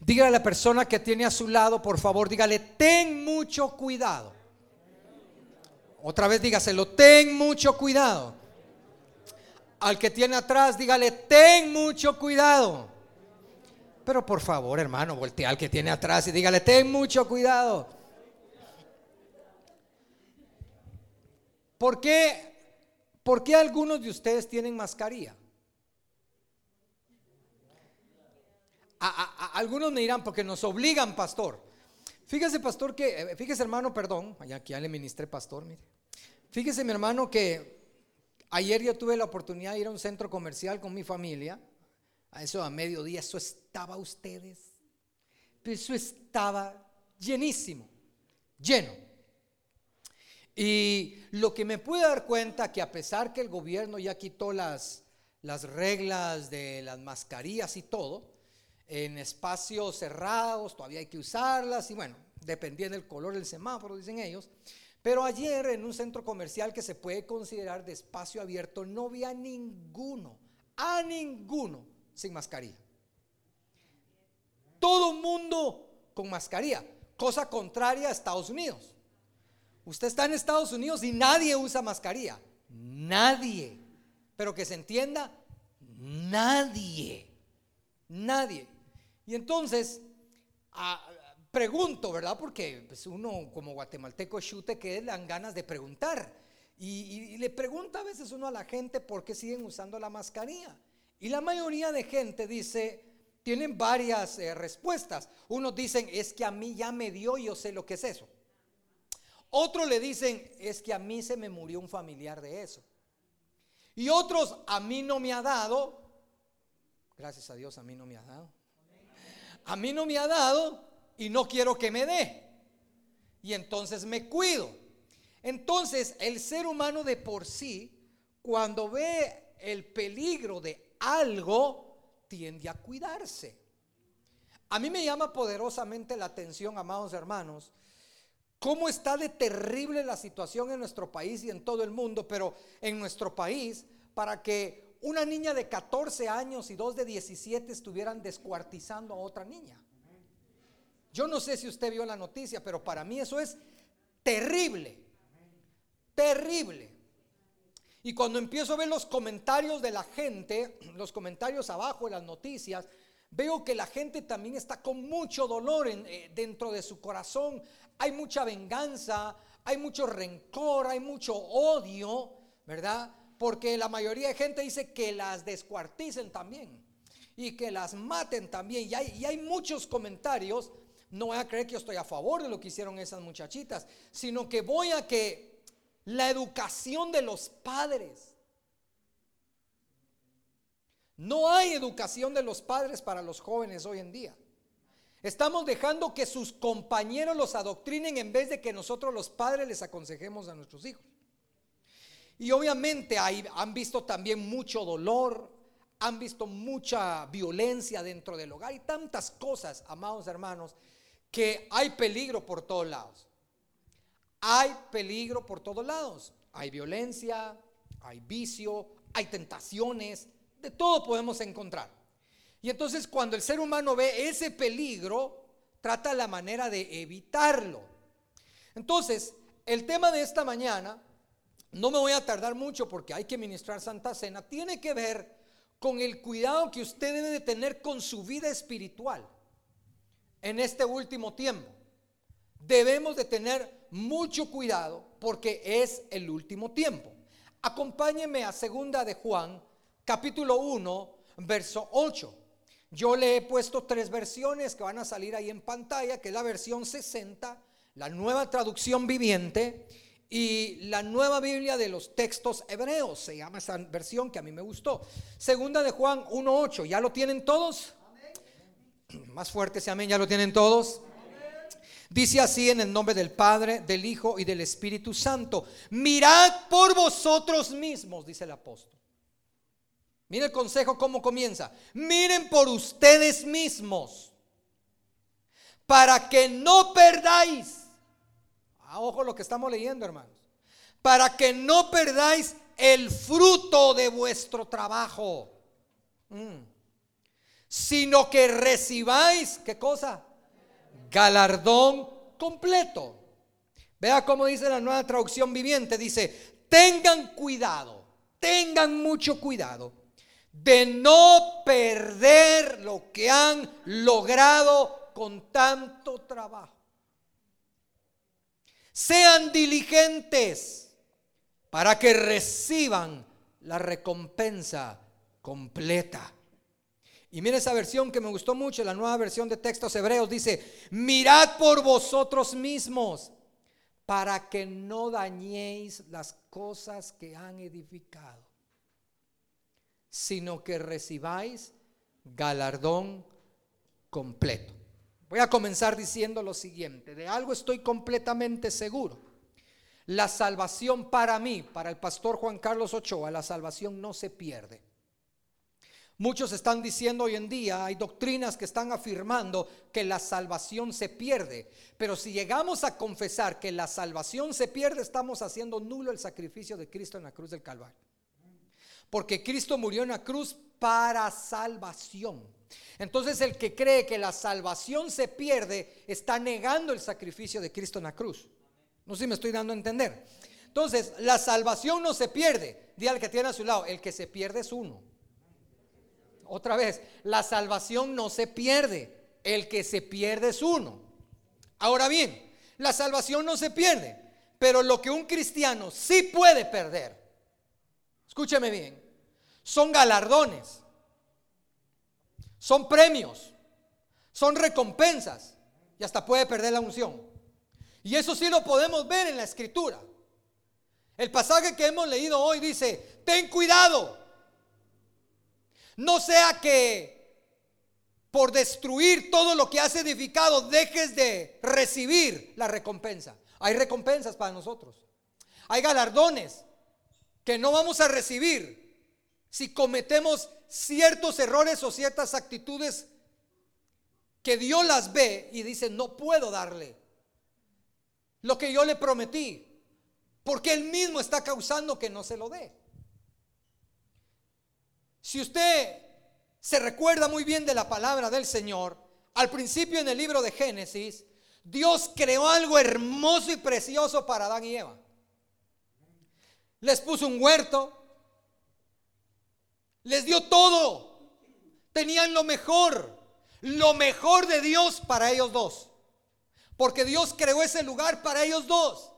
Dígale a la persona que tiene a su lado, por favor, dígale, ten mucho cuidado. Otra vez dígaselo, ten mucho cuidado. Al que tiene atrás, dígale, ten mucho cuidado. Pero por favor, hermano, voltea al que tiene atrás y dígale, ten mucho cuidado. ¿Por qué, ¿Por qué algunos de ustedes tienen mascarilla? Algunos me dirán, porque nos obligan, pastor. Fíjese, pastor, que, eh, fíjese, hermano, perdón, allá que ya le ministré, pastor, mire. Fíjese, mi hermano, que ayer yo tuve la oportunidad de ir a un centro comercial con mi familia. A eso a mediodía, eso estaba ustedes. Eso estaba llenísimo, lleno. Y lo que me pude dar cuenta que a pesar que el gobierno ya quitó las, las reglas de las mascarillas y todo, en espacios cerrados, todavía hay que usarlas y bueno, dependiendo del color del semáforo, dicen ellos. Pero ayer en un centro comercial que se puede considerar de espacio abierto, no vi a ninguno, a ninguno sin mascarilla. Todo mundo con mascarilla, cosa contraria a Estados Unidos. Usted está en Estados Unidos y nadie usa mascarilla. Nadie. Pero que se entienda, nadie. Nadie. Y entonces, pregunto, ¿verdad? Porque pues, uno como guatemalteco chute que dan ganas de preguntar. Y, le pregunta a veces uno a la gente por qué siguen usando la mascarilla. Y la mayoría de gente dice, tienen varias eh, respuestas. Unos dicen, es que a mí ya me dio y yo sé lo que es eso. Otros le dicen, es que a mí se me murió un familiar de eso. Y otros, a mí no me ha dado. Gracias a Dios, a mí no me ha dado a mí no me ha dado y no quiero que me dé. Y entonces me cuido. Entonces el ser humano de por sí, cuando ve el peligro de algo, tiende a cuidarse. A mí me llama poderosamente la atención, amados hermanos, cómo está de terrible la situación en nuestro país y en todo el mundo, pero en nuestro país, para que una niña de 14 años y dos de 17 estuvieran descuartizando a otra niña. Yo no sé si usted vio la noticia, pero para mí eso es terrible. Terrible. Y cuando empiezo a ver los comentarios de la gente, los comentarios abajo de las noticias, veo que la gente también está con mucho dolor eh, dentro de su corazón. Hay mucha venganza, hay mucho rencor, hay mucho odio, ¿verdad? Porque la mayoría de gente dice que las descuarticen también y que las maten también. Y hay, muchos comentarios. No voy a creer que yo estoy a favor de lo que hicieron esas muchachitas, sino que voy a que la educación de los padres. No hay educación de los padres para los jóvenes hoy en día. Estamos dejando que sus compañeros los adoctrinen en vez de que nosotros los padres les aconsejemos a nuestros hijos. Y obviamente han visto también mucho dolor, han visto mucha violencia dentro del hogar y tantas cosas, amados hermanos, que hay peligro por todos lados. Hay peligro por todos lados. Hay violencia, hay vicio, hay tentaciones, de todo podemos encontrar. Y entonces cuando el ser humano ve ese peligro, trata la manera de evitarlo. Entonces, el tema de esta mañana no me voy a tardar mucho porque hay que ministrar Santa Cena, tiene que ver con el cuidado que usted debe de tener con su vida espiritual en este último tiempo. Debemos de tener mucho cuidado porque es el último tiempo. Acompáñeme a segunda de Juan, capítulo 1, verso 8. Yo le he puesto tres versiones que van a salir ahí en pantalla, que es la versión 60, la nueva traducción viviente y la nueva Biblia de los textos hebreos, se llama esa versión que a mí me gustó. Segunda de Juan 1.8, ¿ya lo tienen todos? Más fuerte ese amén, ¿ya lo tienen todos? Dice así en el nombre del Padre, del Hijo y del Espíritu Santo. Mirad por vosotros mismos, dice el apóstol. Mire el consejo cómo comienza. Miren por ustedes mismos, para que no perdáis a ojo lo que estamos leyendo, hermanos. Para que no perdáis el fruto de vuestro trabajo. Mm. sino que recibáis, ¿qué cosa? Galardón completo. Vea cómo dice la nueva traducción viviente, dice, tengan cuidado, tengan mucho cuidado de no perder lo que han logrado con tanto trabajo. Sean diligentes para que reciban la recompensa completa. Y mire esa versión que me gustó mucho, la nueva versión de textos hebreos dice, mirad por vosotros mismos para que no dañéis las cosas que han edificado, sino que recibáis galardón completo. Voy a comenzar diciendo lo siguiente, de algo estoy completamente seguro. La salvación para mí, para el pastor Juan Carlos Ochoa, la salvación no se pierde. Muchos están diciendo hoy en día, hay doctrinas que están afirmando que la salvación se pierde. Pero si llegamos a confesar que la salvación se pierde, estamos haciendo nulo el sacrificio de Cristo en la cruz del Calvario. Porque Cristo murió en la cruz para salvación. Entonces el que cree que la salvación se pierde está negando el sacrificio de Cristo en la cruz. No sé si me estoy dando a entender. Entonces, la salvación no se pierde. Dí al que tiene a su lado, el que se pierde es uno. Otra vez, la salvación no se pierde, el que se pierde es uno. Ahora bien, la salvación no se pierde, pero lo que un cristiano sí puede perder, escúcheme bien, son galardones, son premios, son recompensas y hasta puede perder la unción. Y eso sí lo podemos ver en la escritura. El pasaje que hemos leído hoy dice, ten cuidado, no sea que por destruir todo lo que has edificado dejes de recibir la recompensa. Hay recompensas para nosotros. Hay galardones que no vamos a recibir si cometemos ciertos errores o ciertas actitudes que Dios las ve y dice, no puedo darle lo que yo le prometí, porque Él mismo está causando que no se lo dé. Si usted se recuerda muy bien de la palabra del Señor, al principio en el libro de Génesis, Dios creó algo hermoso y precioso para Adán y Eva. Les puso un huerto, les dio todo, tenían lo mejor, lo mejor de Dios para ellos dos. Porque Dios creó ese lugar para ellos dos.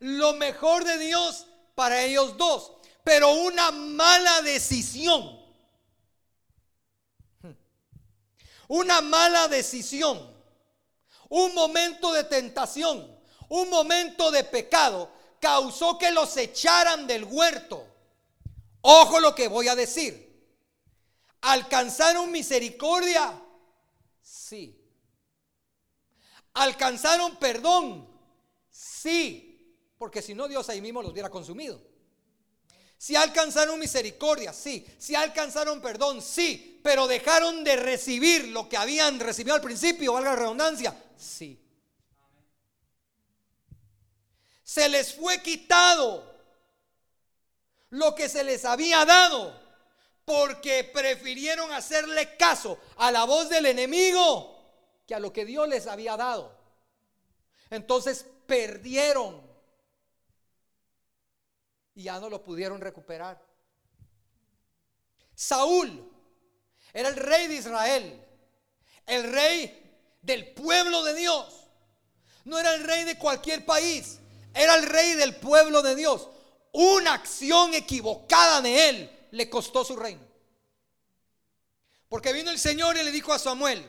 Lo mejor de Dios para ellos dos. Pero una mala decisión una mala decisión, un momento de tentación, un momento de pecado, causó que los echaran del huerto. Ojo lo que voy a decir. ¿Alcanzaron misericordia? Sí. ¿Alcanzaron perdón? Sí. Porque si no, Dios ahí mismo los hubiera consumido. Si alcanzaron misericordia, sí. Si alcanzaron perdón, sí. Pero dejaron de recibir lo que habían recibido al principio, valga la redundancia, sí. Se les fue quitado lo que se les había dado porque prefirieron hacerle caso a la voz del enemigo que a lo que Dios les había dado. Entonces perdieron y ya no lo pudieron recuperar. Saúl era el rey de Israel, el rey del pueblo de Dios. No era el rey de cualquier país, era el rey del pueblo de Dios. Una acción equivocada de él le costó su reino. Porque vino el Señor y le dijo a Samuel,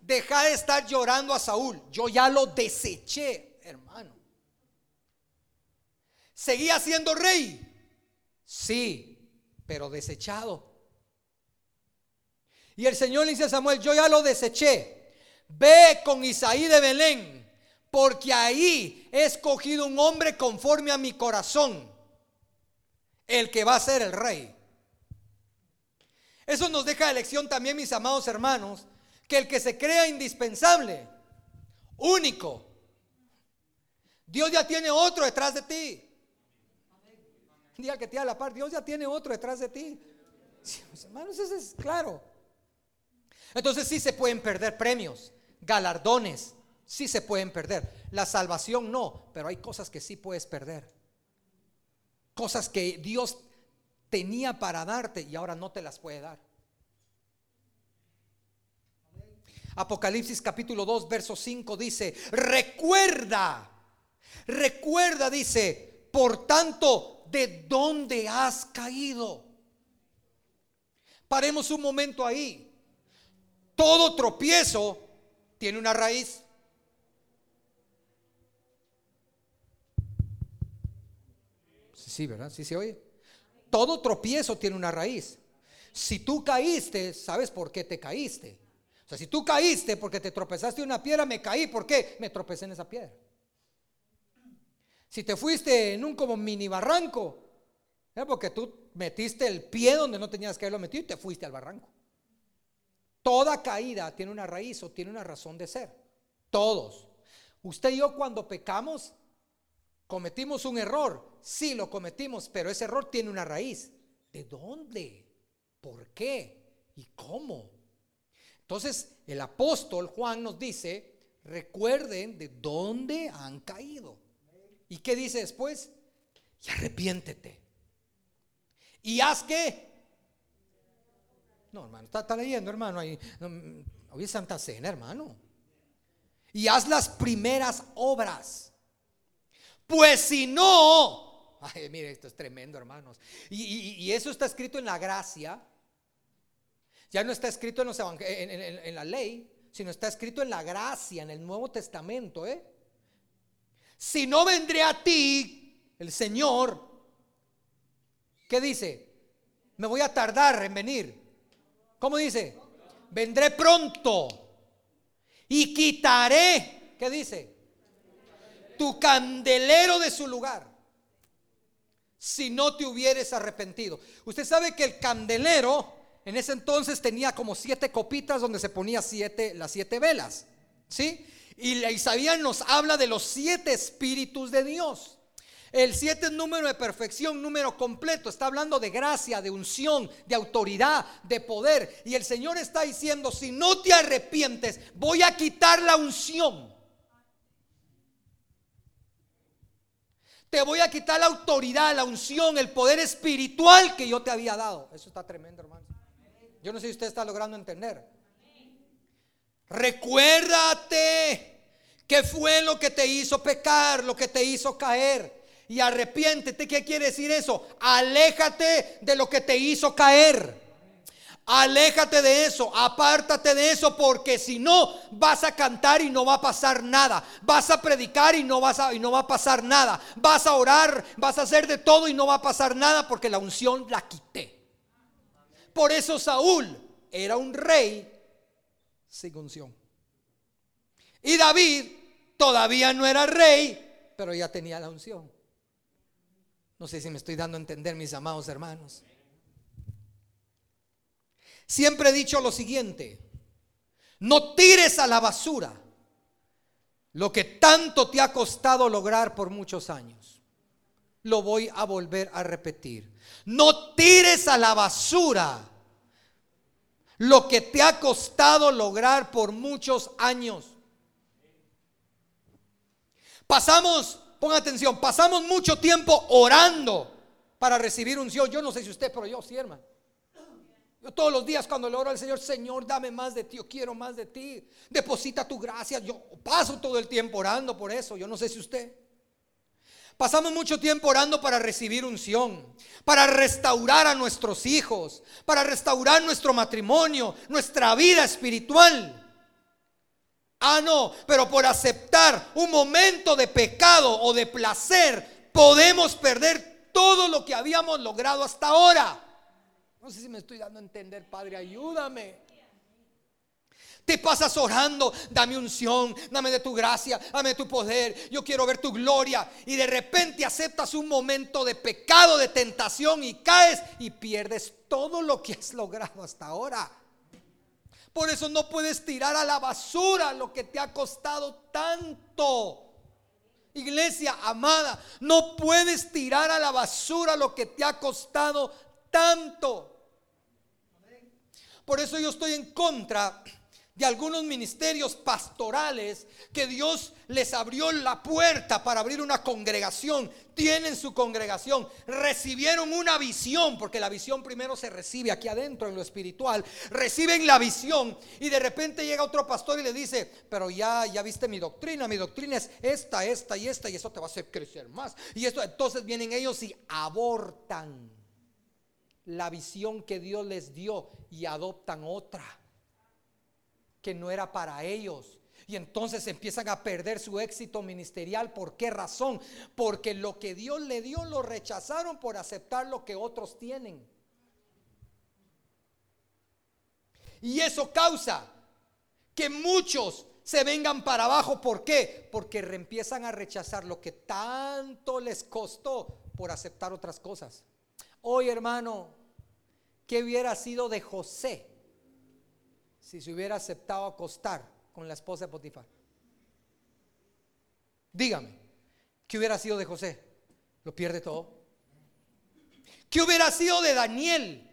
deja de estar llorando a Saúl, yo ya lo deseché, hermano. ¿Seguía siendo rey? Sí, pero desechado. Y el Señor le dice a Samuel, yo ya lo deseché. Ve con Isaí de Belén, porque ahí he escogido un hombre conforme a mi corazón, el que va a ser el rey. Eso nos deja de lección también, mis amados hermanos, que el que se crea indispensable, único, Dios ya tiene otro detrás de ti. Día que te da la par, Dios ya tiene otro detrás de ti. hermanos, eso es claro. Entonces sí se pueden perder premios, galardones, sí se pueden perder. La salvación no, pero hay cosas que sí puedes perder. Cosas que Dios tenía para darte y ahora no te las puede dar. Apocalipsis capítulo 2, verso 5 dice, recuerda, recuerda, dice, por tanto, de dónde has caído. Paremos un momento ahí. Todo tropiezo tiene una raíz. Sí, ¿verdad? Sí se oye. Todo tropiezo tiene una raíz. Si tú caíste, ¿sabes por qué te caíste? O sea, si tú caíste porque te tropezaste una piedra, me caí. ¿Por qué? Me tropecé en esa piedra. Si te fuiste en un como mini barranco, es porque tú metiste el pie donde no tenías que haberlo metido y te fuiste al barranco. Toda caída tiene una raíz o tiene una razón de ser. Todos. Usted y yo cuando pecamos, cometimos un error. Sí, lo cometimos, pero ese error tiene una raíz. ¿De dónde? ¿Por qué? ¿Y cómo? Entonces, el apóstol Juan nos dice, recuerden de dónde han caído. ¿Y qué dice después? Y arrepiéntete. ¿Y haz qué? No, hermano, está, leyendo, hermano. Hoy es Santa Cena, hermano. Y haz las primeras obras. Pues si no, ay, mire, esto es tremendo, hermanos. Y, eso está escrito en la gracia. Ya no está escrito en, la ley, sino está escrito en la gracia, en el Nuevo Testamento. ¿eh? Si no vendré a ti, el Señor, ¿qué dice? Me voy a tardar en venir. ¿Cómo dice? Vendré pronto y quitaré, ¿qué dice? Tu candelero de su lugar. Si no te hubieres arrepentido. Usted sabe que el candelero en ese entonces tenía como siete copitas donde se ponía siete, las siete velas. ¿Sí? Y Isaías nos habla de los siete espíritus de Dios. El 7 es número de perfección, número completo. Está hablando de gracia, de unción, de autoridad, de poder. Y el Señor está diciendo, si no te arrepientes, voy a quitar la unción. Te voy a quitar la autoridad, la unción, el poder espiritual que yo te había dado. Eso está tremendo, hermano. Yo no sé si usted está logrando entender. Recuérdate que fue lo que te hizo pecar, lo que te hizo caer y arrepiéntete. ¿Qué quiere decir eso? Aléjate de lo que te hizo caer. Aléjate de eso, apártate de eso, porque si no vas a cantar y no va a pasar nada. Vas a predicar y no, vas a, y no va a pasar nada. Vas a orar, vas a hacer de todo y no va a pasar nada porque la unción la quité. Por eso Saúl era un rey sin unción. Y David todavía no era rey, pero ya tenía la unción. No sé si me estoy dando a entender, mis amados hermanos. Siempre he dicho lo siguiente, no tires a la basura lo que tanto te ha costado lograr por muchos años. Lo voy a volver a repetir. No tires a la basura lo que te ha costado lograr por muchos años. Pasamos Ponga atención, pasamos mucho tiempo orando para recibir unción. Yo no sé si usted, pero yo sí, hermano. Yo todos los días cuando le oro al Señor, Señor, dame más de ti, yo quiero más de ti. Deposita tu gracia. Yo paso todo el tiempo orando por eso. Yo no sé si usted. Pasamos mucho tiempo orando para recibir unción, para restaurar a nuestros hijos, para restaurar nuestro matrimonio, nuestra vida espiritual. Ah, no, pero por aceptar un momento de pecado o de placer, podemos perder todo lo que habíamos logrado hasta ahora. No sé si me estoy dando a entender, Padre, ayúdame. Te pasas orando, dame unción, dame de tu gracia, dame de tu poder, yo quiero ver tu gloria. Y de repente aceptas un momento de pecado, de tentación y caes y pierdes todo lo que has logrado hasta ahora. Por eso no puedes tirar a la basura lo que te ha costado tanto. Iglesia amada, no puedes tirar a la basura lo que te ha costado tanto. Por eso yo estoy en contra de algunos ministerios pastorales que Dios les abrió la puerta para abrir una congregación. Tienen su congregación, recibieron una visión, porque la visión primero se recibe aquí adentro en lo espiritual. Reciben la visión y de repente llega otro pastor y le dice, pero ya, ya viste mi doctrina, mi doctrina es esta, esta y esta y eso te va a hacer crecer más. Y entonces vienen ellos y abortan la visión que Dios les dio y adoptan otra que no era para ellos. Y entonces empiezan a perder su éxito ministerial. ¿Por qué razón? Porque lo que Dios le dio lo rechazaron por aceptar lo que otros tienen. Y eso causa que muchos se vengan para abajo. ¿Por qué? Porque empiezan a rechazar lo que tanto les costó por aceptar otras cosas. Hoy, hermano, ¿qué hubiera sido de José si se hubiera aceptado acostar con la esposa de Potifar? Dígame, ¿qué hubiera sido de José? Lo pierde todo. ¿Qué hubiera sido de Daniel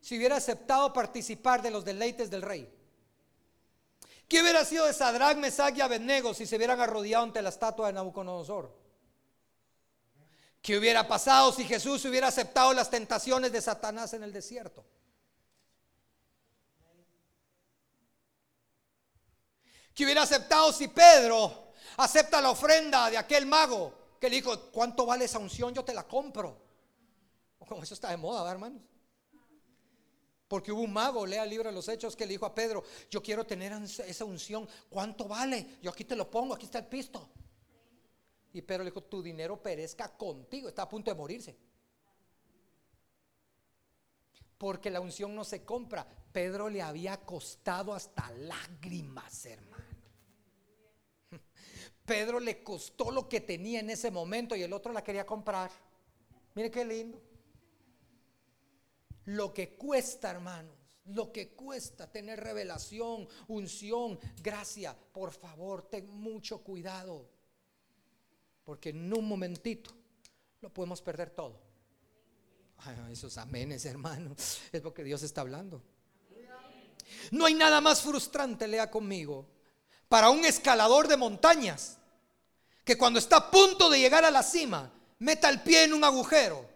si hubiera aceptado participar de los deleites del rey? ¿Qué hubiera sido de Sadrach, Mesach y Abednego si se hubieran arrodillado ante la estatua de Nabucodonosor? ¿Qué hubiera pasado si Jesús hubiera aceptado las tentaciones de Satanás en el desierto? que hubiera aceptado si Pedro acepta la ofrenda de aquel mago que le dijo, ¿cuánto vale esa unción? Yo te la compro. Como eso está de moda, hermanos. Porque hubo un mago, lea el libro de los hechos, que le dijo a Pedro, yo quiero tener esa unción, ¿cuánto vale? Yo aquí te lo pongo, aquí está el pisto. Y Pedro le dijo, tu dinero perezca contigo, está a punto de morirse. Porque la unción no se compra. Pedro le había costado hasta lágrimas, hermano. Pedro le costó lo que tenía en ese momento y el otro la quería comprar. Mire qué lindo. Lo que cuesta, hermanos, lo que cuesta tener revelación, unción, gracia. Por favor, ten mucho cuidado. Porque en un momentito lo podemos perder todo. Esos amenes, hermanos. Es porque Dios está hablando. No hay nada más frustrante, lea conmigo, para un escalador de montañas que cuando está a punto de llegar a la cima, meta el pie en un agujero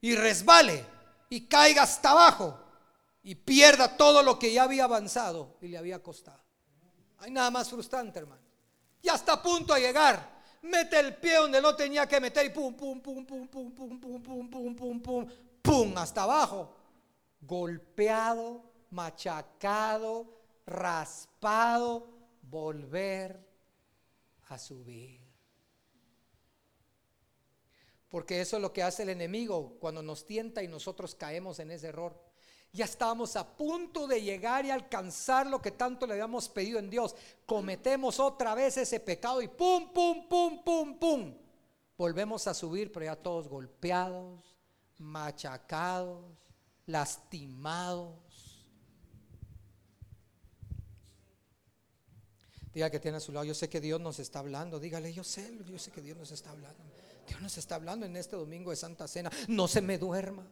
y resbale y caiga hasta abajo y pierda todo lo que ya había avanzado y le había costado. Hay nada más frustrante, hermano. Ya está a punto de llegar. Mete el pie donde no tenía que meter y pum, pum, pum, pum, pum, pum, pum, pum, pum, pum, pum, pum, hasta abajo. Golpeado, machacado, raspado, volver a subir. Porque eso es lo que hace el enemigo cuando nos tienta y nosotros caemos en ese error. Ya estábamos a punto de llegar y alcanzar lo que tanto le habíamos pedido en Dios. Cometemos otra vez ese pecado y pum, pum, pum, pum, pum. Volvemos a subir, pero ya todos golpeados, machacados, lastimados. Diga que tiene a su lado, yo sé que Dios nos está hablando. Dígale, yo sé, yo sé que Dios nos está hablando. Dios nos está hablando en este domingo de Santa Cena. No se me duerma.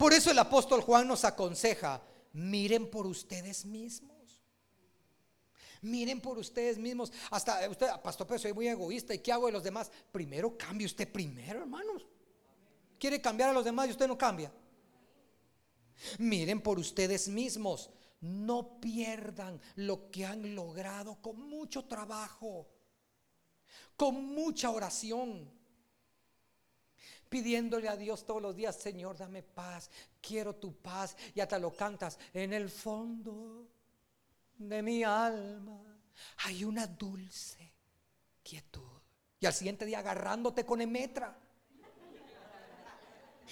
Por eso el apóstol Juan nos aconseja, miren por ustedes mismos. Miren por ustedes mismos. Hasta usted, pastor, pero soy muy egoísta. ¿Y qué hago de los demás? Primero cambie usted primero, hermanos. Quiere cambiar a los demás y usted no cambia. Miren por ustedes mismos. No pierdan lo que han logrado con mucho trabajo con mucha oración, pidiéndole a Dios todos los días, Señor, dame paz, quiero tu paz, y hasta lo cantas, en el fondo de mi alma hay una dulce quietud. Y al siguiente día agarrándote con emetra.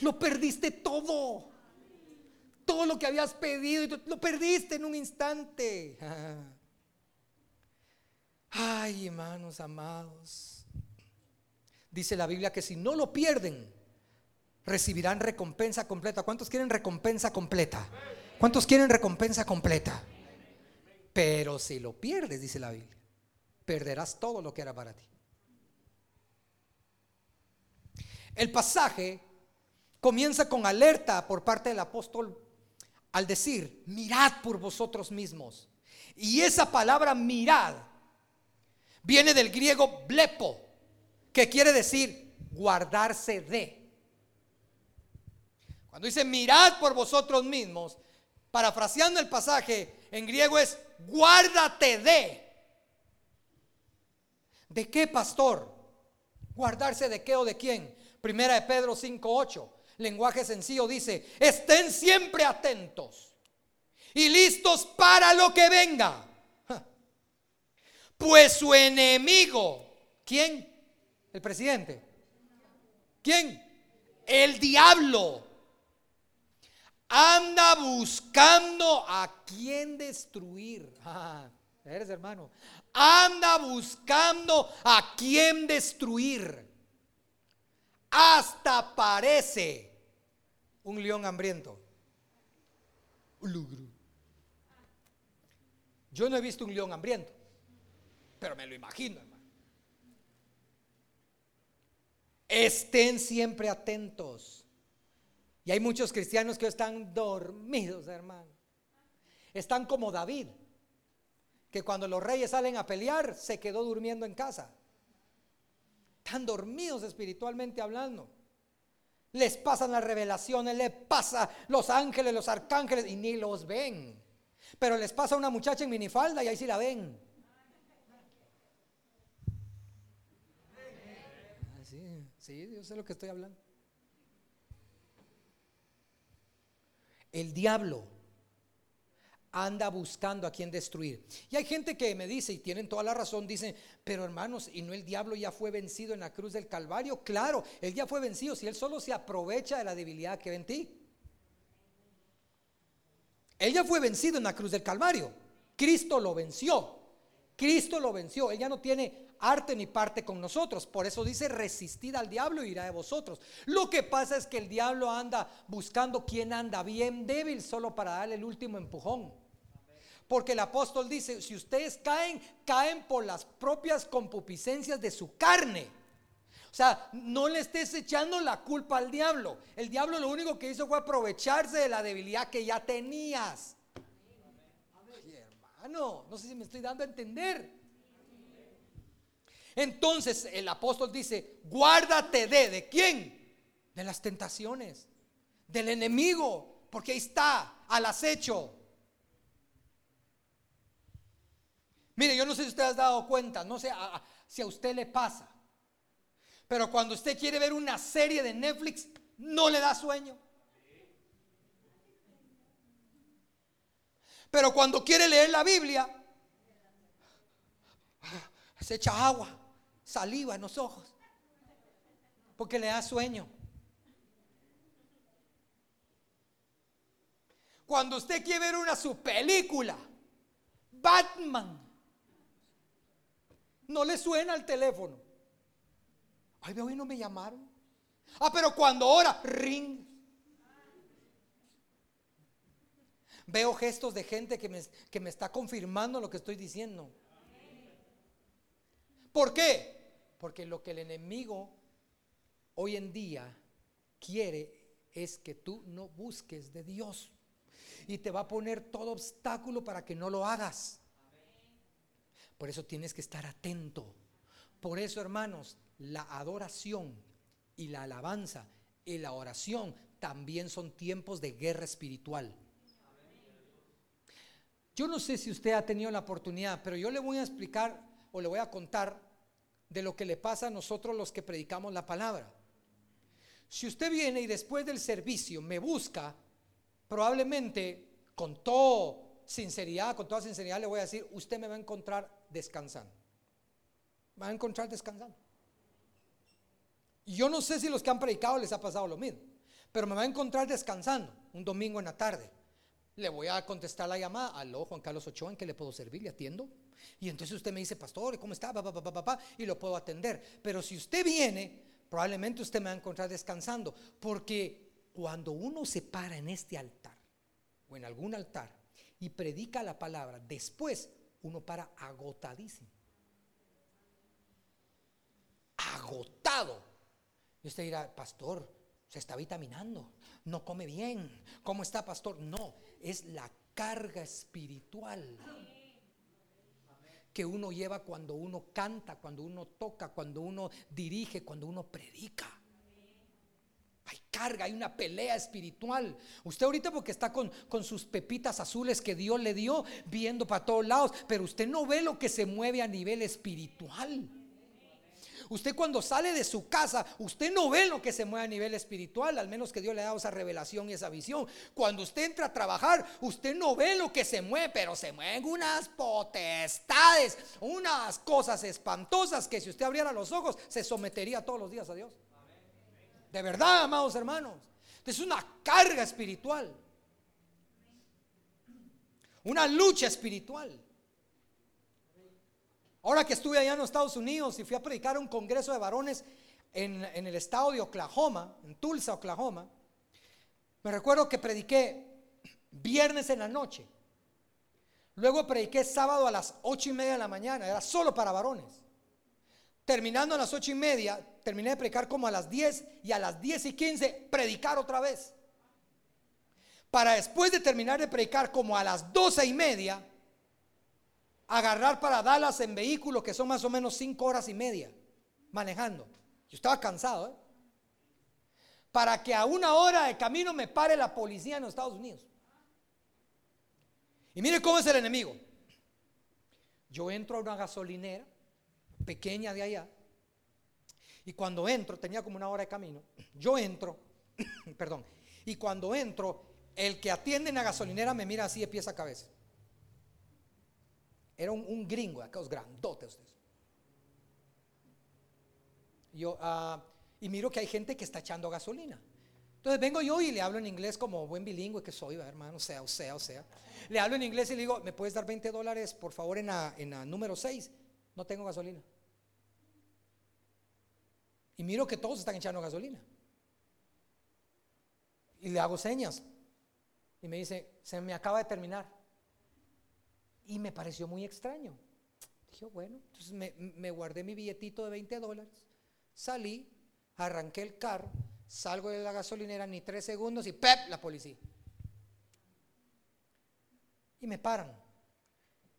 Lo perdiste todo. Todo lo que habías pedido, lo perdiste en un instante. Ay, hermanos amados. Dice la Biblia que si no lo pierden, recibirán recompensa completa. ¿Cuántos quieren recompensa completa? ¿Cuántos quieren recompensa completa? Pero si lo pierdes, dice la Biblia, perderás todo lo que era para ti. El pasaje comienza con alerta por parte del apóstol al decir, mirad por vosotros mismos. Y esa palabra mirad viene del griego blepo, que quiere decir guardarse de. Cuando dice mirad por vosotros mismos, parafraseando el pasaje en griego es guárdate de. ¿De qué, pastor? ¿Guardarse de qué o de quién? Primera de Pedro 5.8, lenguaje sencillo dice, estén siempre atentos y listos para lo que venga. Pues su enemigo, ¿quién? El presidente. ¿Quién? El diablo. Anda buscando a quién destruir. Eres hermano. Anda buscando a quién destruir. Hasta parece un león hambriento. Yo no he visto un león hambriento, pero me lo imagino, hermano. Estén siempre atentos. Y hay muchos cristianos que están dormidos, hermano. Están como David, que cuando los reyes salen a pelear, se quedó durmiendo en casa. Están dormidos espiritualmente hablando. Les pasan las revelaciones, les pasa los ángeles, los arcángeles y ni los ven. Pero les pasa una muchacha en minifalda y ahí sí la ven. Ah, sí, yo sé lo que estoy hablando. El diablo anda buscando a quien destruir. Y hay gente que me dice, y tienen toda la razón, dicen, pero hermanos, ¿y no el diablo ya fue vencido en la cruz del Calvario? Claro, él ya fue vencido, si él solo se aprovecha de la debilidad que ve en ti. Él ya fue vencido en la cruz del Calvario. Cristo lo venció. Cristo lo venció. Él ya no tiene arte ni parte con nosotros. Por eso dice, resistid al diablo y irá de vosotros. Lo que pasa es que el diablo anda buscando quien anda bien débil solo para darle el último empujón. Porque el apóstol dice, si ustedes caen, caen por las propias concupiscencias de su carne. O sea, no le estés echando la culpa al diablo. El diablo lo único que hizo fue aprovecharse de la debilidad que ya tenías. hermano, no sé si me estoy dando a entender. Entonces el apóstol dice, guárdate de, ¿de quién? De las tentaciones, del enemigo, porque ahí está, al acecho. Mire, yo no sé si usted ha dado cuenta, no sé si a usted le pasa, pero cuando usted quiere ver una serie de Netflix, no le da sueño. Pero cuando quiere leer la Biblia, se echa agua saliva en los ojos, porque le da sueño. Cuando usted quiere ver una su película, Batman, no le suena el teléfono. Ay, hoy no me llamaron. Ah, pero cuando ora, ring. Veo gestos de gente que me, que me está confirmando lo que estoy diciendo. ¿Por qué? Porque lo que el enemigo hoy en día quiere es que tú no busques de Dios. Y te va a poner todo obstáculo para que no lo hagas. Por eso tienes que estar atento. Por eso, hermanos, la adoración y la alabanza y la oración también son tiempos de guerra espiritual. Yo no sé si usted ha tenido la oportunidad, pero yo le voy a explicar o le voy a contar de lo que le pasa a nosotros los que predicamos la palabra. Si usted viene y después del servicio me busca, probablemente con toda sinceridad, con toda sinceridad le voy a decir, usted me va a encontrar descansando. Va a encontrar descansando. Y yo no sé si los que han predicado les ha pasado lo mismo, pero me va a encontrar descansando un domingo en la tarde. Le voy a contestar la llamada, aló Juan Carlos Ochoa, ¿en qué le puedo servir? ¿Le atiendo? Y entonces usted me dice, pastor, ¿cómo está? y lo puedo atender. Pero si usted viene, probablemente usted me va a encontrar descansando. Porque cuando uno se para en este altar o en algún altar y predica la palabra, después uno para agotadísimo. Agotado. Y usted dirá, pastor, se está vitaminando, no come bien. ¿Cómo está, pastor? No, es la carga espiritual que uno lleva cuando uno canta, cuando uno toca, cuando uno dirige, cuando uno predica. Hay carga, hay una pelea espiritual. Usted ahorita porque está con, con, sus pepitas azules que Dios le dio, viendo para todos lados, pero usted no ve lo que se mueve a nivel espiritual. Usted cuando sale de su casa, usted no ve lo que se mueve a nivel espiritual, al menos que Dios le ha dado esa revelación y esa visión. Cuando usted entra a trabajar, usted no ve lo que se mueve, pero se mueven unas potestades, unas cosas espantosas que si usted abriera los ojos, se sometería todos los días a Dios. De verdad, amados hermanos. Es una carga espiritual. Una lucha espiritual. Ahora que estuve allá en los Estados Unidos y fui a predicar un congreso de varones en, el estado de Oklahoma, en Tulsa, Oklahoma, me recuerdo que prediqué viernes en la noche. Luego prediqué sábado a las ocho y media de la mañana, era solo para varones. Terminando a las ocho y media, terminé de predicar como a las diez y a las diez y quince predicar otra vez. Para después de terminar de predicar como a las doce y media, agarrar para Dallas en vehículo que son más o menos cinco horas y media manejando. Yo estaba cansado, ¿eh? Para que a una hora de camino me pare la policía en los Estados Unidos. Y mire cómo es el enemigo. Yo entro a una gasolinera pequeña de allá. Y cuando entro, tenía como una hora de camino. Yo entro, perdón. Y cuando entro, el que atiende en la gasolinera me mira así de pies a cabeza. Era un, gringo, aquellos grandotes. Yo, uh, y miro que hay gente que está echando gasolina. Entonces vengo yo y le hablo en inglés como buen bilingüe que soy, hermano, sea, o sea, o sea. Le hablo en inglés y le digo, ¿me puedes dar 20 dólares por favor en la, en la número 6? No tengo gasolina. Y miro que todos están echando gasolina. Y le hago señas. Y me dice, se me acaba de terminar. Y me pareció muy extraño. Dije, bueno, entonces me, guardé mi billetito de 20 dólares, salí, arranqué el carro, salgo de la gasolinera ni tres segundos y ¡pep! La policía. Y me paran.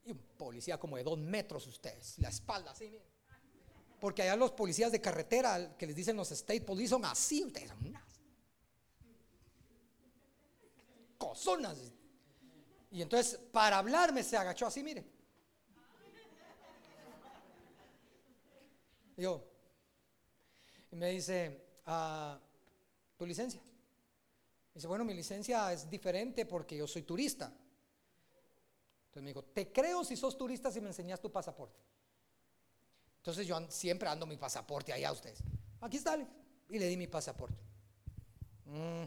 Y un policía como de dos metros ustedes, la espalda así, Porque allá los policías de carretera, que les dicen los state police, son así, ustedes son unas cosonas. Y entonces, para hablarme, se agachó así, mire. Yo, y me dice, ah, ¿tu licencia? dice, bueno, mi licencia es diferente porque yo soy turista. Entonces me dijo, te creo si sos turista si me enseñas tu pasaporte. Entonces yo siempre ando mi pasaporte allá a ustedes. Aquí está, y le di mi pasaporte. Mm,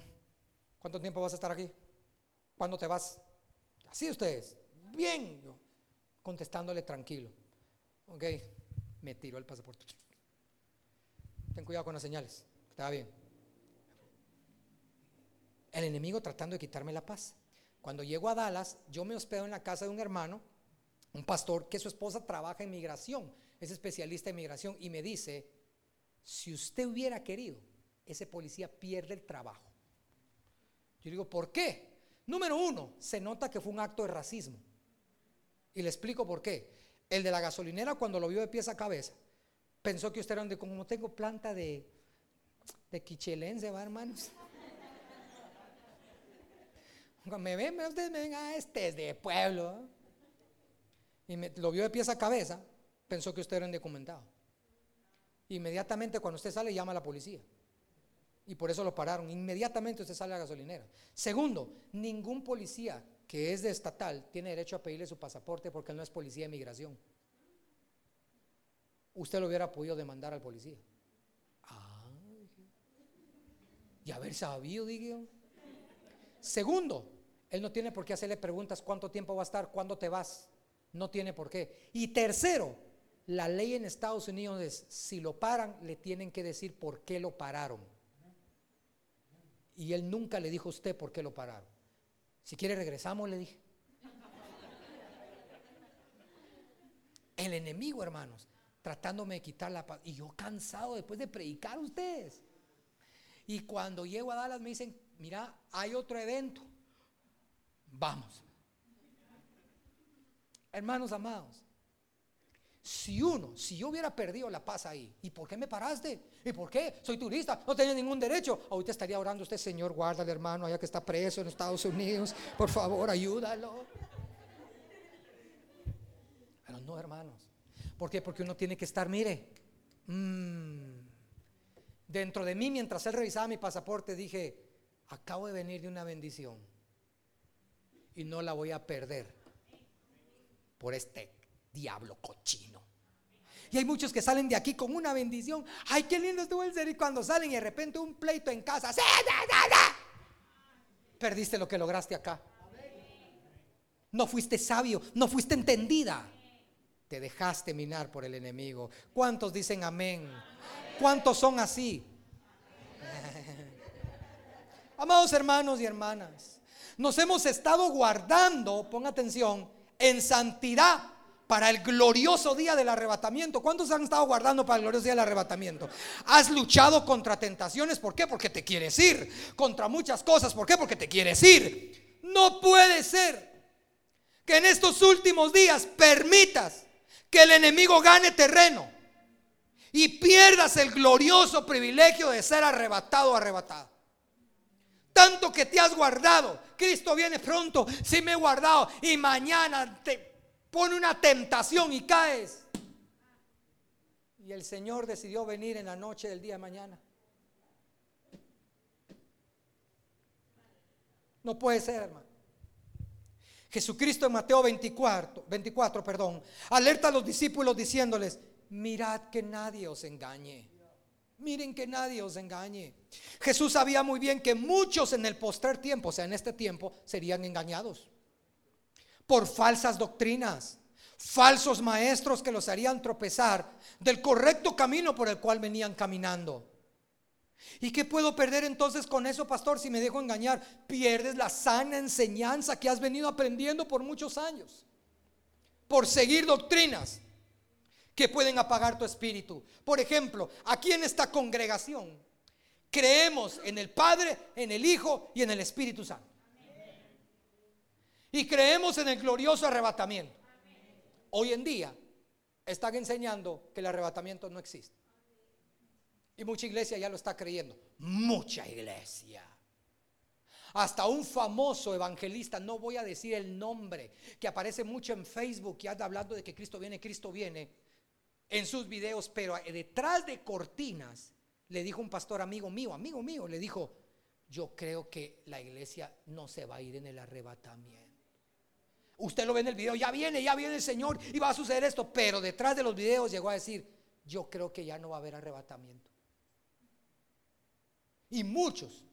¿Cuánto tiempo vas a estar aquí? ¿Cuándo te vas? Así ustedes. Bien. contestándole tranquilo. Ok. Me tiró el pasaporte. Ten cuidado con las señales. Estaba bien. El enemigo tratando de quitarme la paz. Cuando llego a Dallas, yo me hospedo en la casa de un hermano, un pastor, que su esposa trabaja en migración, es especialista en migración, y me dice, si usted hubiera querido, ese policía pierde el trabajo. Yo digo, ¿por qué? Número uno, se nota que fue un acto de racismo. Y le explico por qué. El de la gasolinera, cuando lo vio de pies a cabeza, pensó que usted era de como tengo planta de, de quichelense, va, hermanos. me ven, ustedes me ven, ah, este es de pueblo. Y me, lo vio de pies a cabeza, pensó que usted era indocumentado. Inmediatamente cuando usted sale llama a la policía. Y por eso lo pararon. Inmediatamente usted sale a la gasolinera. Segundo, ningún policía que es de estatal tiene derecho a pedirle su pasaporte porque él no es policía de migración. Usted lo hubiera podido demandar al policía. Ah, y haber sabido, digo. Segundo, él no tiene por qué hacerle preguntas cuánto tiempo va a estar, cuándo te vas. No tiene por qué. Y tercero, la ley en Estados Unidos es, si lo paran, le tienen que decir por qué lo pararon. Y él nunca le dijo a usted por qué lo pararon. Si quiere regresamos, le dije. El enemigo, hermanos, tratándome de quitar la paz. Y yo cansado después de predicar a ustedes. Y cuando llego a Dallas me dicen, mira, hay otro evento. Vamos. Hermanos amados, si uno, si yo hubiera perdido la paz ahí, ¿y por qué me paraste? ¿Y por qué? Soy turista, no tenía ningún derecho. Ahorita estaría orando usted, Señor, guarda al hermano allá que está preso en Estados Unidos. Por favor, ayúdalo. Pero no, hermanos. ¿Por qué? Porque uno tiene que estar, mire, mm, dentro de mí, mientras él revisaba mi pasaporte, dije, acabo de venir de una bendición y no la voy a perder por este diablo cochino. Y hay muchos que salen de aquí con una bendición. Ay, qué lindo estuvo el ser. Y cuando salen y de repente un pleito en casa. Perdiste lo que lograste acá. No fuiste sabio, no fuiste entendida. Te dejaste minar por el enemigo. ¿Cuántos dicen amén? ¿Cuántos son así? Amados hermanos y hermanas, nos hemos estado guardando, pon atención, en santidad para el glorioso día del arrebatamiento. ¿Cuántos han estado guardando para el glorioso día del arrebatamiento? Has luchado contra tentaciones, ¿por qué? Porque te quieres ir. Contra muchas cosas, ¿por qué? Porque te quieres ir. No puede ser que en estos últimos días permitas que el enemigo gane terreno y pierdas el glorioso privilegio de ser arrebatado o. Tanto que te has guardado. Cristo viene pronto. Si me he guardado y mañana te pone una tentación y caes. Y el Señor decidió venir en la noche del día de mañana. No puede ser, hermano. Jesucristo en Mateo 24, 24, perdón, alerta a los discípulos diciéndoles, mirad que nadie os engañe. Miren que nadie os engañe. Jesús sabía muy bien que muchos en el postrer tiempo, o sea, en este tiempo, serían engañados por falsas doctrinas, falsos maestros que los harían tropezar del correcto camino por el cual venían caminando. ¿Y qué puedo perder entonces con eso, pastor, si me dejo engañar? Pierdes la sana enseñanza que has venido aprendiendo por muchos años, por seguir doctrinas que pueden apagar tu espíritu. Por ejemplo, aquí en esta congregación creemos en el Padre, en el Hijo y en el Espíritu Santo. Y creemos en el glorioso arrebatamiento. Hoy en día están enseñando que el arrebatamiento no existe. Y mucha iglesia ya lo está creyendo. Mucha iglesia. Hasta un famoso evangelista, no voy a decir el nombre, que aparece mucho en Facebook y anda hablando de que Cristo viene, Cristo viene en sus videos, pero detrás de cortinas le dijo un pastor amigo mío, amigo mío, le dijo, yo creo que la iglesia no se va a ir en el arrebatamiento. Usted lo ve en el video, ya viene, ya viene el Señor y va a suceder esto. Pero detrás de los videos llegó a decir, yo creo que ya no va a haber arrebatamiento. Y muchos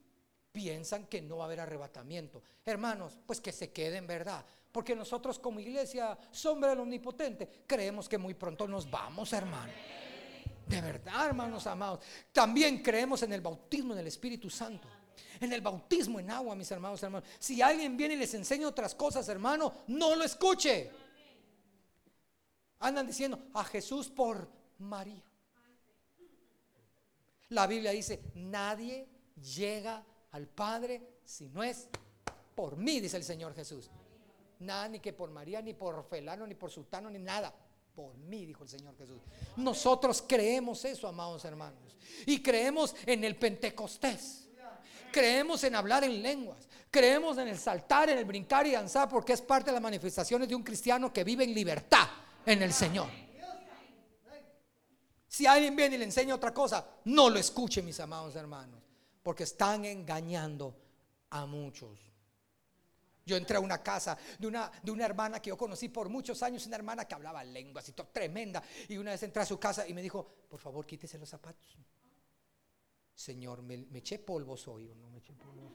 piensan que no va a haber arrebatamiento. Hermanos, pues que se queden, ¿verdad? Porque nosotros como iglesia, sombra del omnipotente, creemos que muy pronto nos vamos, hermano. De verdad, hermanos amados. También creemos en el bautismo en el Espíritu Santo en el bautismo en agua, mis hermanos, hermanos. Si alguien viene y les enseña otras cosas, hermano, no lo escuche. Andan diciendo a Jesús por María. La Biblia dice, nadie llega al Padre si no es por mí, dice el Señor Jesús. Nada, ni que por María, ni por Felano, ni por Sultano, ni nada. Por mí, dijo el Señor Jesús. Nosotros creemos eso, amados hermanos. Y creemos en el Pentecostés. Creemos en hablar en lenguas. Creemos en el saltar, en el brincar y danzar porque es parte de las manifestaciones de un cristiano que vive en libertad en el Señor. Si alguien viene y le enseña otra cosa, no lo escuche, mis amados hermanos, porque están engañando a muchos. Yo entré a una casa de una, de una hermana que yo conocí por muchos años, una hermana que hablaba lenguas y todo, tremenda. Y una vez entré a su casa y me dijo, por favor, quítese los zapatos. Señor, me, eché polvos hoy o no me eché polvos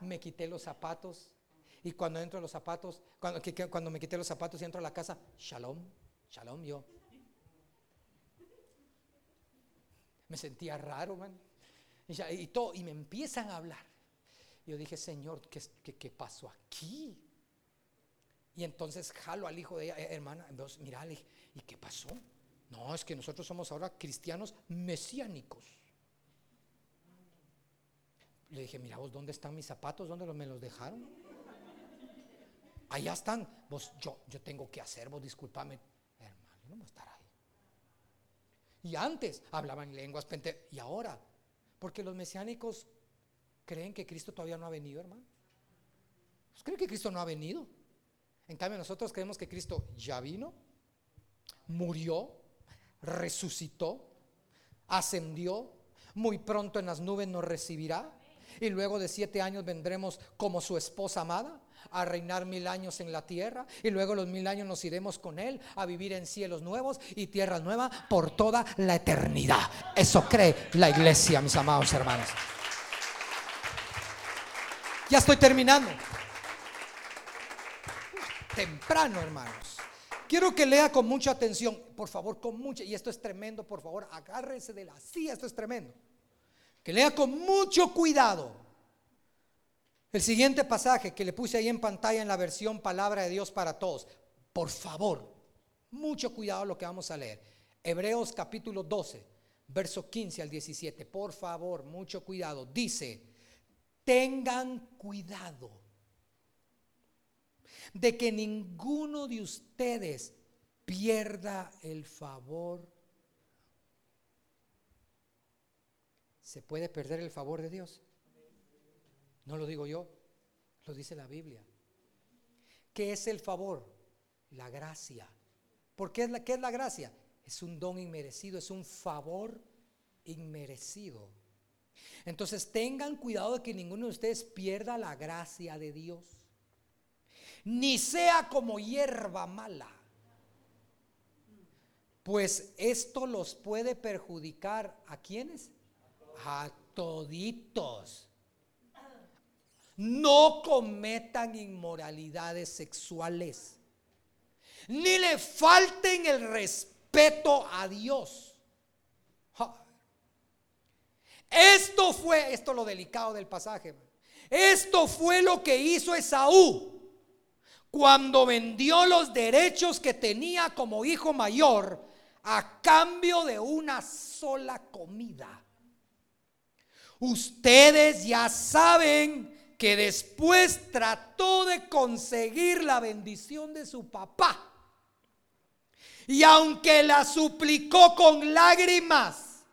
Me quité los zapatos y cuando entro a los zapatos, cuando, cuando me quité los zapatos y entro a la casa, shalom, shalom yo. Me sentía raro, man. Y, todo, y me empiezan a hablar. Yo dije, Señor, ¿qué, qué, pasó aquí? Y entonces jalo al hijo de ella, eh, hermana, mira, ¿y qué pasó? No, es que nosotros somos ahora cristianos mesiánicos. Le dije, mira vos, ¿dónde están mis zapatos? ¿Dónde los, me los dejaron? Allá están. Vos, yo, yo tengo que hacer, vos discúlpame. Hermano, no voy a estar ahí. Y antes hablaban lenguas pente. Y ahora, porque los mesiánicos creen que Cristo todavía no ha venido, hermano. ¿Creen que Cristo no ha venido? En cambio, nosotros creemos que Cristo ya vino, murió, resucitó, ascendió, muy pronto en las nubes nos recibirá y luego de siete años vendremos como su esposa amada a reinar mil años en la tierra y luego los mil años nos iremos con él a vivir en cielos nuevos y tierras nuevas por toda la eternidad. Eso cree la iglesia, mis amados hermanos. Ya estoy terminando temprano, hermanos. Quiero que lea con mucha atención, por favor, con mucha, y esto es tremendo, por favor, agárrese de la silla, esto es tremendo. Que lea con mucho cuidado. El siguiente pasaje que le puse ahí en pantalla en la versión Palabra de Dios para todos. Por favor, mucho cuidado lo que vamos a leer. Hebreos capítulo 12, verso 15 al 17. Por favor, mucho cuidado. Dice, tengan cuidado de que ninguno de ustedes pierda el favor. ¿Se puede perder el favor de Dios? No lo digo yo, lo dice la Biblia. ¿Qué es el favor? La gracia. ¿Por qué es la, qué es la gracia? Es un don inmerecido, es un favor inmerecido. Entonces tengan cuidado de que ninguno de ustedes pierda la gracia de Dios ni sea como hierba mala, pues esto los puede perjudicar a quienes? A toditos. No cometan inmoralidades sexuales, ni le falten el respeto a Dios. Esto fue, esto lo delicado del pasaje. Esto fue lo que hizo Esaú cuando vendió los derechos que tenía como hijo mayor a cambio de una sola comida. Ustedes ya saben que después trató de conseguir la bendición de su papá. Y aunque la suplicó con lágrimas,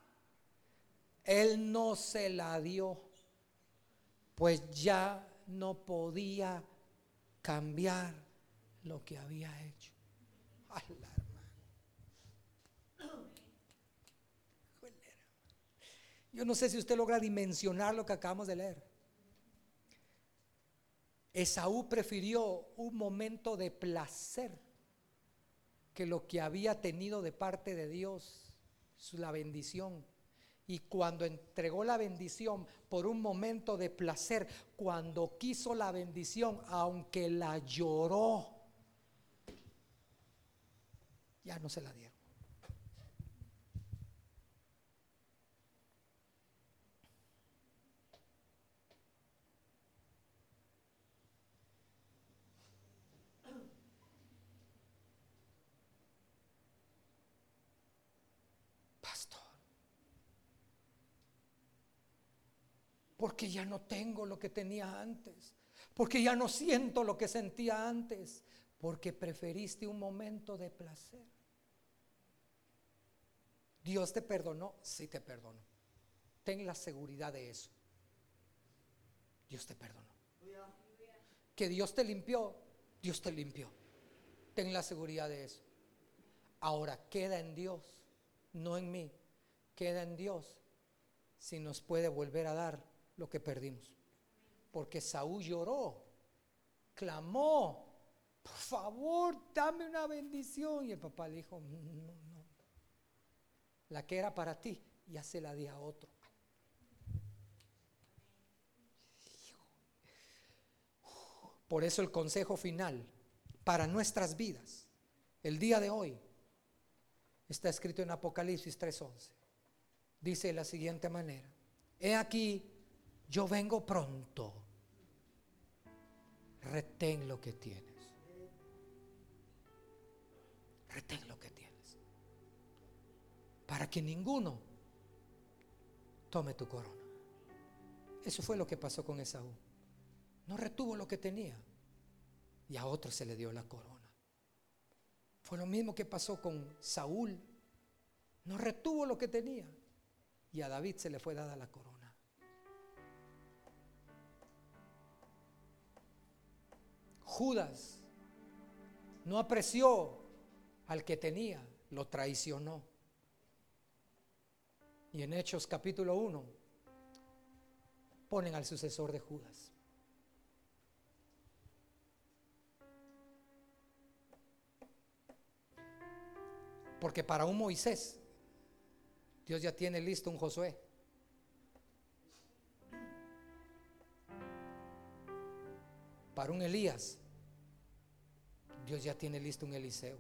él no se la dio, pues ya no podía cambiar lo que había hecho. Yo no sé si usted logra dimensionar lo que acabamos de leer. Esaú prefirió un momento de placer que lo que había tenido de parte de Dios, la bendición y cuando entregó la bendición por un momento de placer, cuando quiso la bendición, aunque la lloró, ya no se la dieron. Porque ya no tengo lo que tenía antes. Porque ya no siento lo que sentía antes. Porque preferiste un momento de placer. Dios te perdonó, sí te perdonó. Ten la seguridad de eso. Dios te perdonó. Que Dios te limpió, Dios te limpió. Ten la seguridad de eso. Ahora queda en Dios, no en mí. Queda en Dios si nos puede volver a dar lo que perdimos. Porque Saúl lloró, clamó, por favor, dame una bendición. Y el papá le dijo, no, no, la que era para ti, ya se la di a otro. Por eso el consejo final para nuestras vidas, el día de hoy, está escrito en Apocalipsis 3:11. Dice de la siguiente manera, he aquí, yo vengo pronto. Retén lo que tienes. Retén lo que tienes. Para que ninguno tome tu corona. Eso fue lo que pasó con Esaú. No retuvo lo que tenía y a otro se le dio la corona. Fue lo mismo que pasó con Saúl. No retuvo lo que tenía y a David se le fue dada la corona. Judas no apreció al que tenía, lo traicionó. Y en Hechos capítulo 1 ponen al sucesor de Judas. Porque para un Moisés, Dios ya tiene listo un Josué. Para un Elías, Dios ya tiene listo un Eliseo.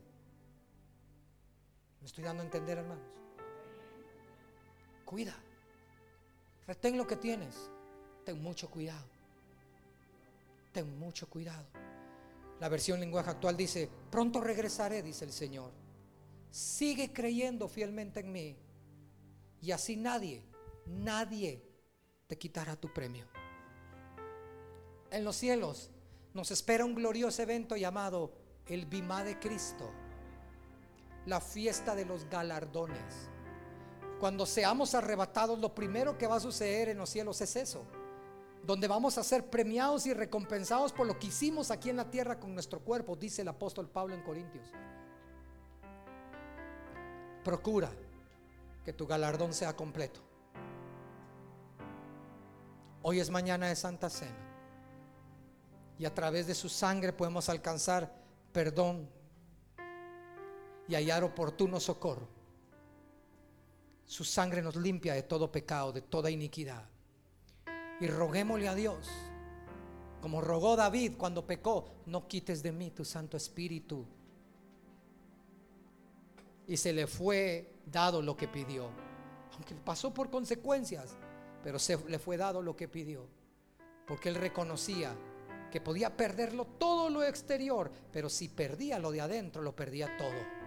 ¿Me estoy dando a entender, hermanos? Cuida. Retén lo que tienes. Ten mucho cuidado. Ten mucho cuidado. La versión lenguaje actual dice, pronto regresaré, dice el Señor. Sigue creyendo fielmente en mí. Y así nadie, nadie te quitará tu premio. En los cielos nos espera un glorioso evento llamado el Bimá de Cristo, la fiesta de los galardones. Cuando seamos arrebatados, lo primero que va a suceder en los cielos es eso, donde vamos a ser premiados y recompensados por lo que hicimos aquí en la tierra con nuestro cuerpo, dice el apóstol Pablo en Corintios. Procura que tu galardón sea completo. Hoy es mañana de Santa Cena. Y a través de su sangre podemos alcanzar perdón y hallar oportuno socorro. Su sangre nos limpia de todo pecado, de toda iniquidad. Y roguémosle a Dios, como rogó David cuando pecó, no quites de mí tu Santo Espíritu y se le fue dado lo que pidió. Aunque pasó por consecuencias, pero se le fue dado lo que pidió. Porque él reconocía que podía perderlo todo lo exterior, pero si perdía lo de adentro, lo perdía todo.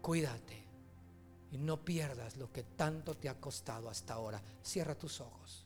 Cuídate y no pierdas lo que tanto te ha costado hasta ahora. Cierra tus ojos.